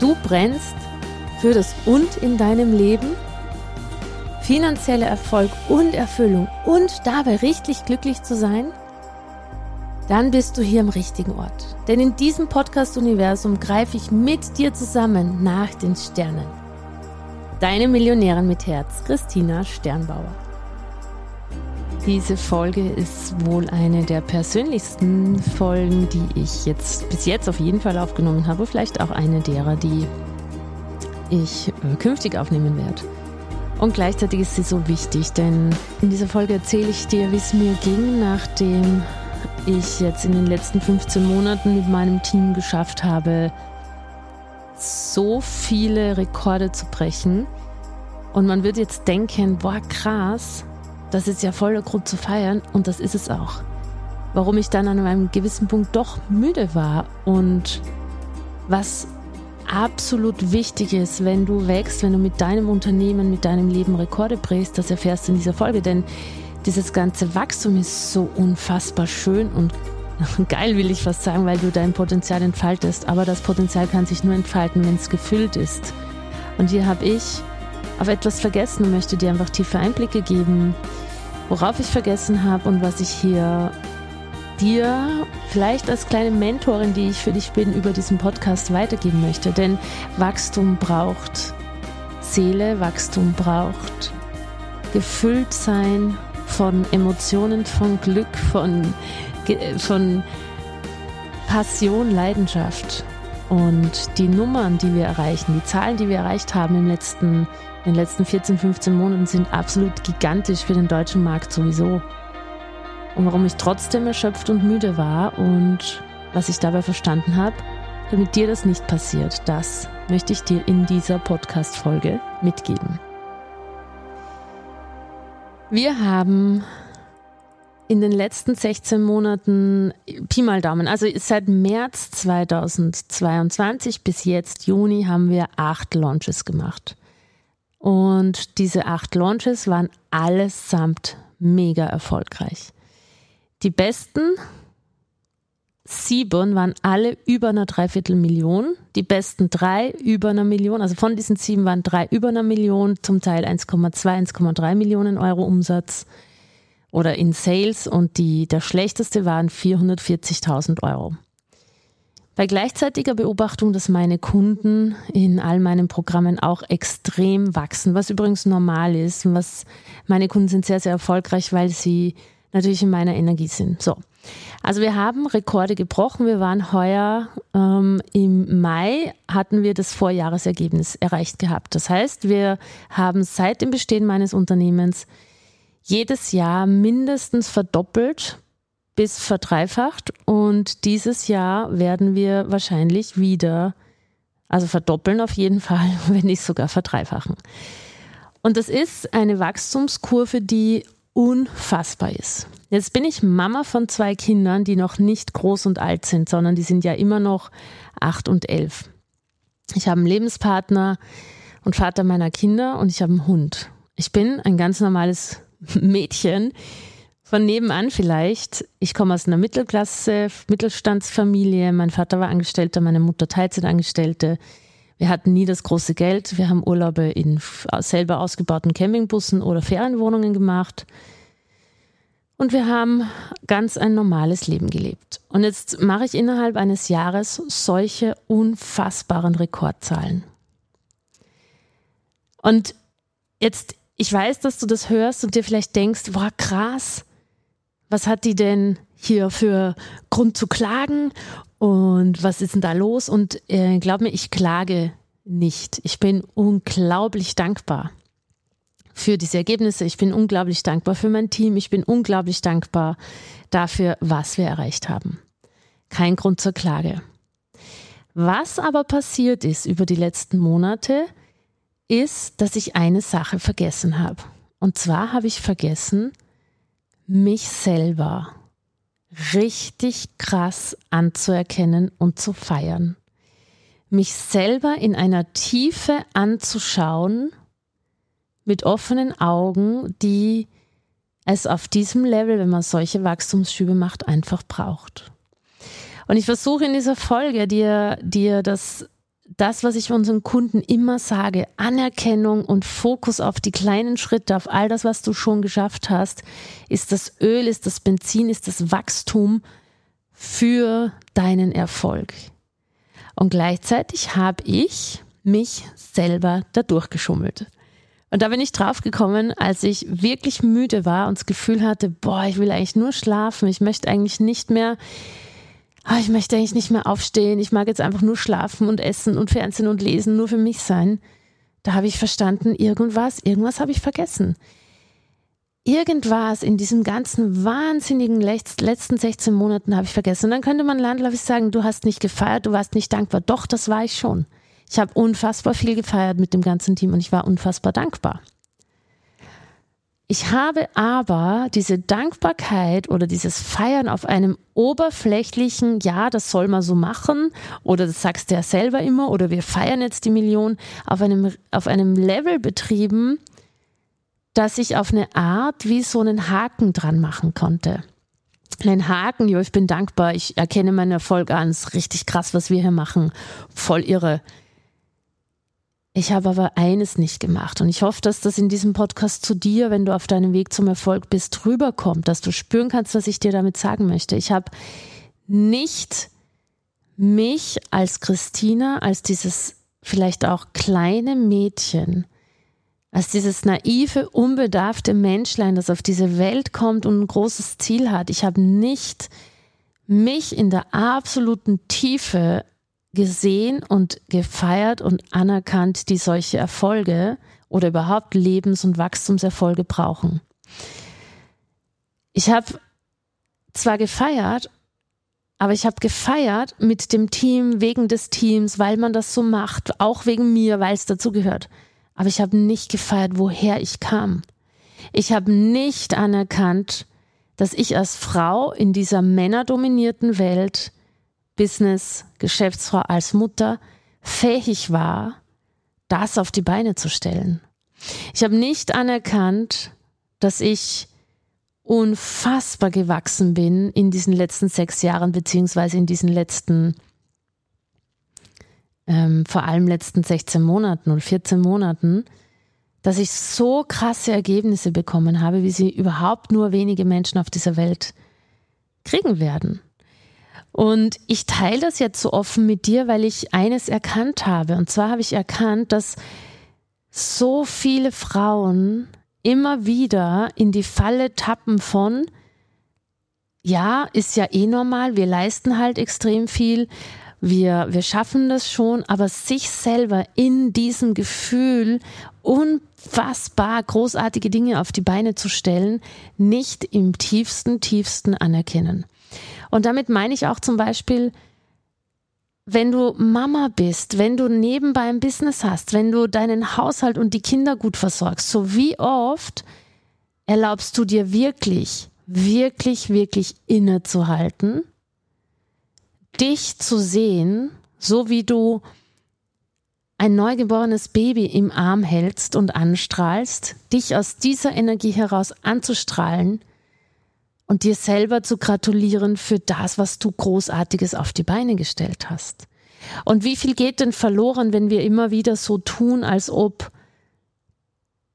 Du brennst für das Und in deinem Leben, finanzieller Erfolg und Erfüllung und dabei richtig glücklich zu sein? Dann bist du hier im richtigen Ort. Denn in diesem Podcast-Universum greife ich mit dir zusammen nach den Sternen. Deine Millionärin mit Herz, Christina Sternbauer. Diese Folge ist wohl eine der persönlichsten Folgen, die ich jetzt bis jetzt auf jeden Fall aufgenommen habe. Vielleicht auch eine derer, die ich äh, künftig aufnehmen werde. Und gleichzeitig ist sie so wichtig, denn in dieser Folge erzähle ich dir, wie es mir ging, nachdem ich jetzt in den letzten 15 Monaten mit meinem Team geschafft habe, so viele Rekorde zu brechen. Und man wird jetzt denken, boah, krass, das ist ja voller Grund zu feiern und das ist es auch. Warum ich dann an einem gewissen Punkt doch müde war und was absolut wichtig ist, wenn du wächst, wenn du mit deinem Unternehmen, mit deinem Leben Rekorde brichst, das erfährst du in dieser Folge, denn dieses ganze Wachstum ist so unfassbar schön und geil will ich fast sagen, weil du dein Potenzial entfaltest, aber das Potenzial kann sich nur entfalten, wenn es gefüllt ist. Und hier habe ich auf etwas vergessen und möchte dir einfach tiefe Einblicke geben, worauf ich vergessen habe und was ich hier dir vielleicht als kleine Mentorin, die ich für dich bin, über diesen Podcast weitergeben möchte. Denn Wachstum braucht Seele, Wachstum braucht gefüllt sein von Emotionen, von Glück, von, von Passion, Leidenschaft. Und die Nummern, die wir erreichen, die Zahlen, die wir erreicht haben im letzten in den letzten 14, 15 Monaten sind absolut gigantisch für den deutschen Markt sowieso. Und warum ich trotzdem erschöpft und müde war und was ich dabei verstanden habe, damit dir das nicht passiert, das möchte ich dir in dieser Podcast-Folge mitgeben. Wir haben in den letzten 16 Monaten Pi mal Daumen, also seit März 2022 bis jetzt Juni haben wir acht Launches gemacht. Und diese acht Launches waren allesamt mega erfolgreich. Die besten sieben waren alle über einer Dreiviertelmillion. Die besten drei über einer Million. Also von diesen sieben waren drei über einer Million, zum Teil 1,2, 1,3 Millionen Euro Umsatz oder in Sales. Und die, der schlechteste waren 440.000 Euro. Bei gleichzeitiger Beobachtung, dass meine Kunden in all meinen Programmen auch extrem wachsen, was übrigens normal ist, was meine Kunden sind sehr, sehr erfolgreich, weil sie natürlich in meiner Energie sind. So. Also wir haben Rekorde gebrochen. Wir waren heuer ähm, im Mai, hatten wir das Vorjahresergebnis erreicht gehabt. Das heißt, wir haben seit dem Bestehen meines Unternehmens jedes Jahr mindestens verdoppelt bis verdreifacht und dieses Jahr werden wir wahrscheinlich wieder, also verdoppeln auf jeden Fall, wenn nicht sogar verdreifachen. Und das ist eine Wachstumskurve, die unfassbar ist. Jetzt bin ich Mama von zwei Kindern, die noch nicht groß und alt sind, sondern die sind ja immer noch acht und elf. Ich habe einen Lebenspartner und Vater meiner Kinder und ich habe einen Hund. Ich bin ein ganz normales Mädchen, von nebenan vielleicht. Ich komme aus einer Mittelklasse, Mittelstandsfamilie. Mein Vater war Angestellter, meine Mutter Teilzeitangestellte. Wir hatten nie das große Geld. Wir haben Urlaube in selber ausgebauten Campingbussen oder Ferienwohnungen gemacht. Und wir haben ganz ein normales Leben gelebt. Und jetzt mache ich innerhalb eines Jahres solche unfassbaren Rekordzahlen. Und jetzt, ich weiß, dass du das hörst und dir vielleicht denkst, boah, krass, was hat die denn hier für Grund zu klagen und was ist denn da los? Und äh, glaub mir, ich klage nicht. Ich bin unglaublich dankbar für diese Ergebnisse. Ich bin unglaublich dankbar für mein Team. Ich bin unglaublich dankbar dafür, was wir erreicht haben. Kein Grund zur Klage. Was aber passiert ist über die letzten Monate, ist, dass ich eine Sache vergessen habe. Und zwar habe ich vergessen, mich selber richtig krass anzuerkennen und zu feiern. Mich selber in einer Tiefe anzuschauen, mit offenen Augen, die es auf diesem Level, wenn man solche Wachstumsschübe macht, einfach braucht. Und ich versuche in dieser Folge dir, dir das, das, was ich unseren Kunden immer sage, Anerkennung und Fokus auf die kleinen Schritte, auf all das, was du schon geschafft hast, ist das Öl, ist das Benzin, ist das Wachstum für deinen Erfolg. Und gleichzeitig habe ich mich selber dadurch geschummelt. Und da bin ich draufgekommen, als ich wirklich müde war und das Gefühl hatte, boah, ich will eigentlich nur schlafen, ich möchte eigentlich nicht mehr ah, ich möchte eigentlich nicht mehr aufstehen, ich mag jetzt einfach nur schlafen und essen und Fernsehen und lesen, nur für mich sein. Da habe ich verstanden, irgendwas, irgendwas habe ich vergessen. Irgendwas in diesem ganzen wahnsinnigen letzten 16 Monaten habe ich vergessen. Und dann könnte man landläufig sagen, du hast nicht gefeiert, du warst nicht dankbar. Doch, das war ich schon. Ich habe unfassbar viel gefeiert mit dem ganzen Team und ich war unfassbar dankbar. Ich habe aber diese Dankbarkeit oder dieses Feiern auf einem oberflächlichen, ja, das soll man so machen, oder das sagst du ja selber immer, oder wir feiern jetzt die Million, auf einem, auf einem Level betrieben, dass ich auf eine Art wie so einen Haken dran machen konnte. Ein Haken, jo, ich bin dankbar, ich erkenne meinen Erfolg an, es ist richtig krass, was wir hier machen, voll irre. Ich habe aber eines nicht gemacht und ich hoffe, dass das in diesem Podcast zu dir, wenn du auf deinem Weg zum Erfolg bist, rüberkommt, dass du spüren kannst, was ich dir damit sagen möchte. Ich habe nicht mich als Christina, als dieses vielleicht auch kleine Mädchen, als dieses naive, unbedarfte Menschlein, das auf diese Welt kommt und ein großes Ziel hat. Ich habe nicht mich in der absoluten Tiefe gesehen und gefeiert und anerkannt, die solche Erfolge oder überhaupt Lebens- und Wachstumserfolge brauchen. Ich habe zwar gefeiert, aber ich habe gefeiert mit dem Team, wegen des Teams, weil man das so macht, auch wegen mir, weil es dazu gehört. Aber ich habe nicht gefeiert, woher ich kam. Ich habe nicht anerkannt, dass ich als Frau in dieser männerdominierten Welt Business, Geschäftsfrau, als Mutter fähig war, das auf die Beine zu stellen. Ich habe nicht anerkannt, dass ich unfassbar gewachsen bin in diesen letzten sechs Jahren, beziehungsweise in diesen letzten, ähm, vor allem letzten 16 Monaten oder 14 Monaten, dass ich so krasse Ergebnisse bekommen habe, wie sie überhaupt nur wenige Menschen auf dieser Welt kriegen werden. Und ich teile das jetzt so offen mit dir, weil ich eines erkannt habe. Und zwar habe ich erkannt, dass so viele Frauen immer wieder in die Falle tappen von, ja, ist ja eh normal, wir leisten halt extrem viel, wir, wir schaffen das schon, aber sich selber in diesem Gefühl unfassbar großartige Dinge auf die Beine zu stellen, nicht im tiefsten, tiefsten anerkennen. Und damit meine ich auch zum Beispiel, wenn du Mama bist, wenn du nebenbei ein Business hast, wenn du deinen Haushalt und die Kinder gut versorgst, so wie oft erlaubst du dir wirklich, wirklich, wirklich innezuhalten, dich zu sehen, so wie du ein neugeborenes Baby im Arm hältst und anstrahlst, dich aus dieser Energie heraus anzustrahlen, und dir selber zu gratulieren für das, was du großartiges auf die Beine gestellt hast. Und wie viel geht denn verloren, wenn wir immer wieder so tun, als ob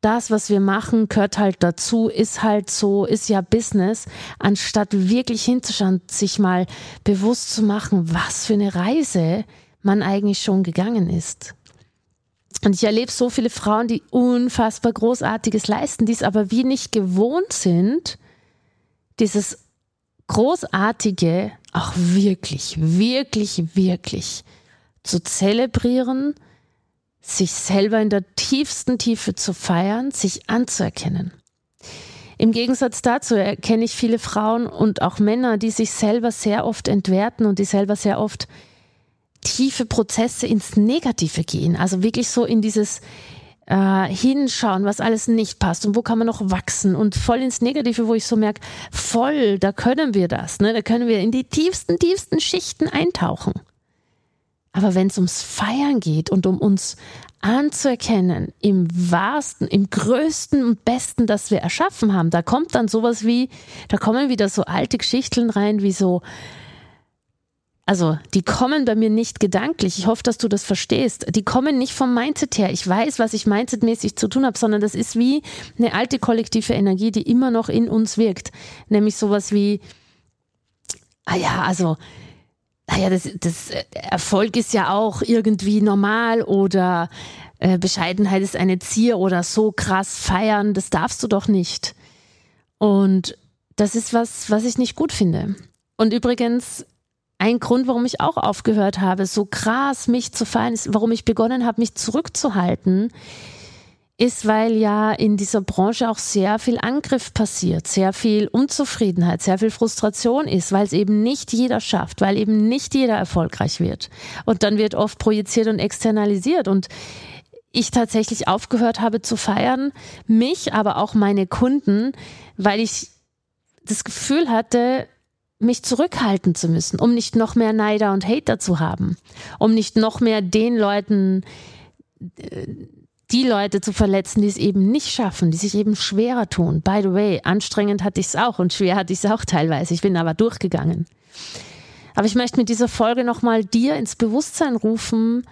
das, was wir machen, gehört halt dazu, ist halt so, ist ja Business, anstatt wirklich hinzuschauen, sich mal bewusst zu machen, was für eine Reise man eigentlich schon gegangen ist. Und ich erlebe so viele Frauen, die unfassbar Großartiges leisten, die es aber wie nicht gewohnt sind, dieses Großartige auch wirklich, wirklich, wirklich zu zelebrieren, sich selber in der tiefsten Tiefe zu feiern, sich anzuerkennen. Im Gegensatz dazu erkenne ich viele Frauen und auch Männer, die sich selber sehr oft entwerten und die selber sehr oft tiefe Prozesse ins Negative gehen. Also wirklich so in dieses äh, Hinschauen, was alles nicht passt und wo kann man noch wachsen und voll ins Negative, wo ich so merke, voll, da können wir das. Ne? Da können wir in die tiefsten, tiefsten Schichten eintauchen. Aber wenn es ums Feiern geht und um uns anzuerkennen, im wahrsten, im größten und besten, das wir erschaffen haben, da kommt dann sowas wie, da kommen wieder so alte Geschichten rein, wie so, also die kommen bei mir nicht gedanklich. Ich hoffe, dass du das verstehst. Die kommen nicht vom Mindset her. Ich weiß, was ich mindsetmäßig zu tun habe, sondern das ist wie eine alte kollektive Energie, die immer noch in uns wirkt. Nämlich sowas wie, ah ja, also naja, das, das äh, Erfolg ist ja auch irgendwie normal oder äh, Bescheidenheit ist eine Zier oder so krass feiern, das darfst du doch nicht. Und das ist was, was ich nicht gut finde. Und übrigens, ein Grund, warum ich auch aufgehört habe, so krass mich zu feiern, ist, warum ich begonnen habe, mich zurückzuhalten, ist, weil ja in dieser Branche auch sehr viel Angriff passiert, sehr viel Unzufriedenheit, sehr viel Frustration ist, weil es eben nicht jeder schafft, weil eben nicht jeder erfolgreich wird. Und dann wird oft projiziert und externalisiert und ich tatsächlich aufgehört habe zu feiern, mich, aber auch meine Kunden, weil ich das Gefühl hatte, mich zurückhalten zu müssen, um nicht noch mehr Neider und Hater zu haben, um nicht noch mehr den Leuten äh, die Leute zu verletzen, die es eben nicht schaffen, die sich eben schwerer tun. By the way, anstrengend hatte ich es auch und schwer hatte ich es auch teilweise. Ich bin aber durchgegangen. Aber ich möchte mit dieser Folge nochmal dir ins Bewusstsein rufen,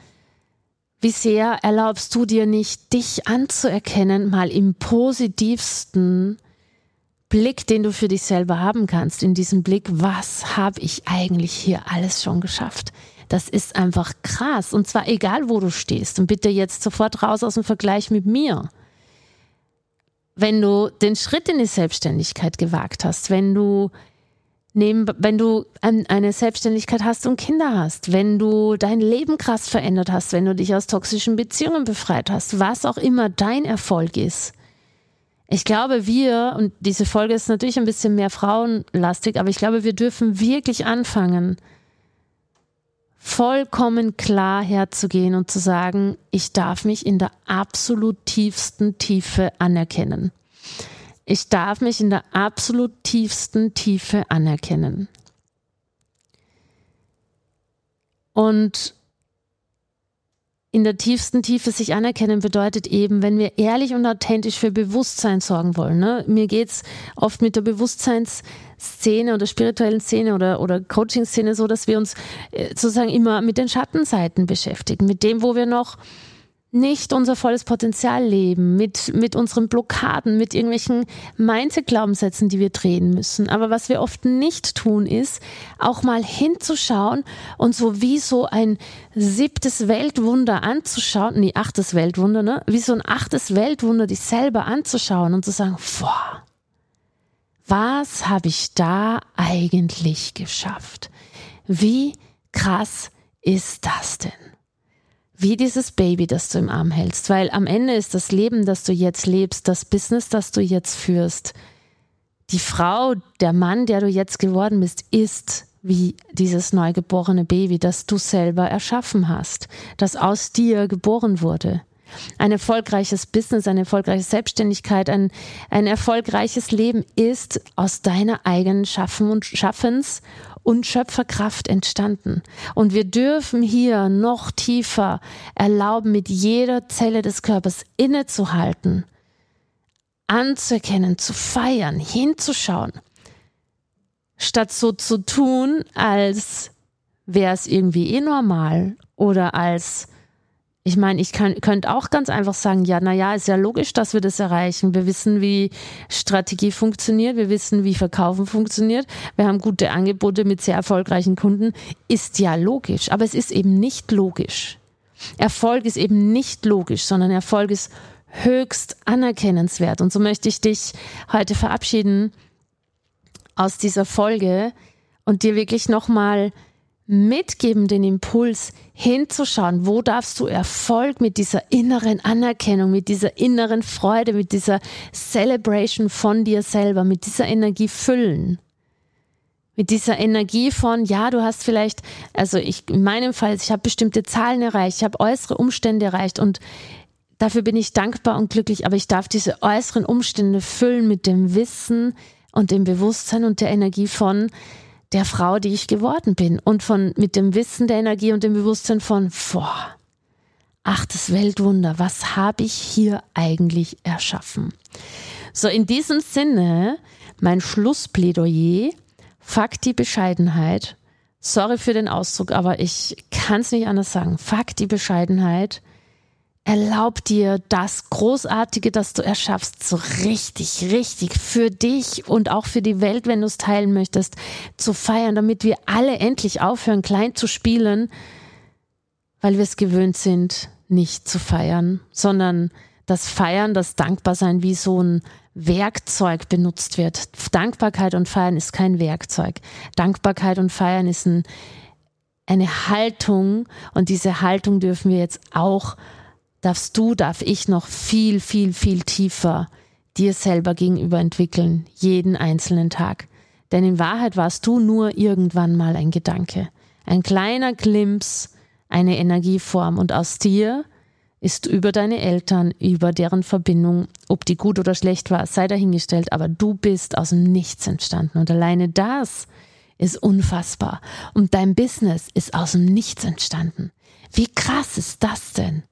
wie sehr erlaubst du dir nicht, dich anzuerkennen, mal im positivsten Blick, den du für dich selber haben kannst, in diesem Blick, was habe ich eigentlich hier alles schon geschafft? Das ist einfach krass. Und zwar egal, wo du stehst. Und bitte jetzt sofort raus aus dem Vergleich mit mir. Wenn du den Schritt in die Selbstständigkeit gewagt hast, wenn du neben, wenn du eine Selbstständigkeit hast und Kinder hast, wenn du dein Leben krass verändert hast, wenn du dich aus toxischen Beziehungen befreit hast, was auch immer dein Erfolg ist. Ich glaube, wir, und diese Folge ist natürlich ein bisschen mehr frauenlastig, aber ich glaube, wir dürfen wirklich anfangen, vollkommen klar herzugehen und zu sagen, ich darf mich in der absolut tiefsten Tiefe anerkennen. Ich darf mich in der absolut tiefsten Tiefe anerkennen. Und in der tiefsten Tiefe sich anerkennen bedeutet eben, wenn wir ehrlich und authentisch für Bewusstsein sorgen wollen. Ne? Mir geht's oft mit der Bewusstseinsszene oder spirituellen Szene oder, oder Coaching-Szene so, dass wir uns äh, sozusagen immer mit den Schattenseiten beschäftigen, mit dem, wo wir noch nicht unser volles Potenzial leben, mit, mit unseren Blockaden, mit irgendwelchen Mindset-Glaubenssätzen, die wir drehen müssen. Aber was wir oft nicht tun, ist, auch mal hinzuschauen und so wie so ein siebtes Weltwunder anzuschauen, nee, achtes Weltwunder, ne? Wie so ein achtes Weltwunder dich selber anzuschauen und zu sagen, boah, was habe ich da eigentlich geschafft? Wie krass ist das denn? Wie dieses Baby, das du im Arm hältst, weil am Ende ist das Leben, das du jetzt lebst, das Business, das du jetzt führst, die Frau, der Mann, der du jetzt geworden bist, ist wie dieses neugeborene Baby, das du selber erschaffen hast, das aus dir geboren wurde. Ein erfolgreiches Business, eine erfolgreiche Selbstständigkeit, ein, ein erfolgreiches Leben ist aus deiner eigenen Schaffen und Schaffens und Schöpferkraft entstanden. Und wir dürfen hier noch tiefer erlauben, mit jeder Zelle des Körpers innezuhalten, anzuerkennen, zu feiern, hinzuschauen, statt so zu tun, als wäre es irgendwie eh normal oder als ich meine, ich könnte auch ganz einfach sagen, ja, na ja, ist ja logisch, dass wir das erreichen. Wir wissen, wie Strategie funktioniert. Wir wissen, wie Verkaufen funktioniert. Wir haben gute Angebote mit sehr erfolgreichen Kunden. Ist ja logisch. Aber es ist eben nicht logisch. Erfolg ist eben nicht logisch, sondern Erfolg ist höchst anerkennenswert. Und so möchte ich dich heute verabschieden aus dieser Folge und dir wirklich nochmal mitgeben, den Impuls hinzuschauen, wo darfst du Erfolg mit dieser inneren Anerkennung, mit dieser inneren Freude, mit dieser Celebration von dir selber, mit dieser Energie füllen. Mit dieser Energie von, ja, du hast vielleicht, also ich in meinem Fall, ich habe bestimmte Zahlen erreicht, ich habe äußere Umstände erreicht und dafür bin ich dankbar und glücklich, aber ich darf diese äußeren Umstände füllen mit dem Wissen und dem Bewusstsein und der Energie von, der Frau, die ich geworden bin und von mit dem Wissen der Energie und dem Bewusstsein von boah, ach das Weltwunder, was habe ich hier eigentlich erschaffen? So in diesem Sinne mein Schlussplädoyer, Fakt die Bescheidenheit. Sorry für den Ausdruck, aber ich kann es nicht anders sagen. Fakt die Bescheidenheit Erlaub dir das Großartige, das du erschaffst, so richtig, richtig für dich und auch für die Welt, wenn du es teilen möchtest, zu feiern, damit wir alle endlich aufhören, klein zu spielen, weil wir es gewöhnt sind, nicht zu feiern, sondern das Feiern, das Dankbarsein wie so ein Werkzeug benutzt wird. Dankbarkeit und Feiern ist kein Werkzeug. Dankbarkeit und Feiern ist ein, eine Haltung und diese Haltung dürfen wir jetzt auch darfst du, darf ich noch viel, viel, viel tiefer dir selber gegenüber entwickeln, jeden einzelnen Tag. Denn in Wahrheit warst du nur irgendwann mal ein Gedanke, ein kleiner Glimps, eine Energieform und aus dir ist über deine Eltern, über deren Verbindung, ob die gut oder schlecht war, sei dahingestellt, aber du bist aus dem Nichts entstanden und alleine das ist unfassbar. Und dein Business ist aus dem Nichts entstanden. Wie krass ist das denn?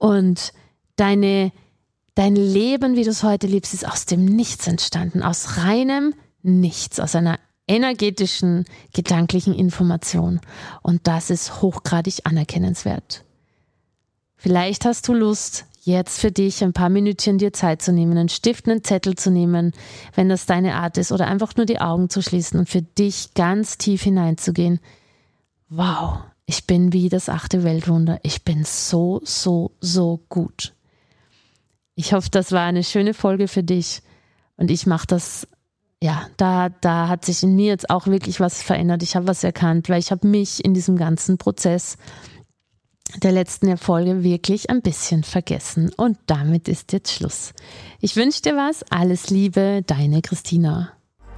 Und deine, dein Leben, wie du es heute lebst, ist aus dem Nichts entstanden, aus reinem Nichts, aus einer energetischen, gedanklichen Information. Und das ist hochgradig anerkennenswert. Vielleicht hast du Lust, jetzt für dich ein paar Minütchen dir Zeit zu nehmen, einen Stift, einen Zettel zu nehmen, wenn das deine Art ist, oder einfach nur die Augen zu schließen und für dich ganz tief hineinzugehen. Wow, ich bin wie das achte Weltwunder. Ich bin so, so, so gut. Ich hoffe, das war eine schöne Folge für dich. Und ich mache das, ja, da, da hat sich in mir jetzt auch wirklich was verändert. Ich habe was erkannt, weil ich habe mich in diesem ganzen Prozess der letzten Erfolge wirklich ein bisschen vergessen. Und damit ist jetzt Schluss. Ich wünsche dir was. Alles Liebe, deine Christina.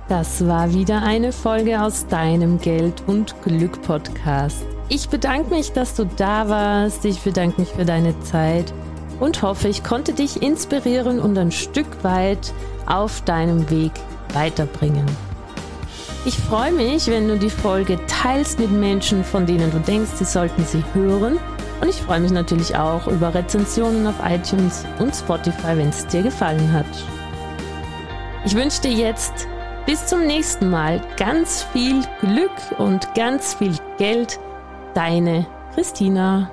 Das war wieder eine Folge aus deinem Geld und Glück Podcast. Ich bedanke mich, dass du da warst. Ich bedanke mich für deine Zeit und hoffe, ich konnte dich inspirieren und ein Stück weit auf deinem Weg weiterbringen. Ich freue mich, wenn du die Folge teilst mit Menschen, von denen du denkst, sie sollten sie hören. Und ich freue mich natürlich auch über Rezensionen auf iTunes und Spotify, wenn es dir gefallen hat. Ich wünsche dir jetzt bis zum nächsten Mal ganz viel Glück und ganz viel Geld Deine Christina.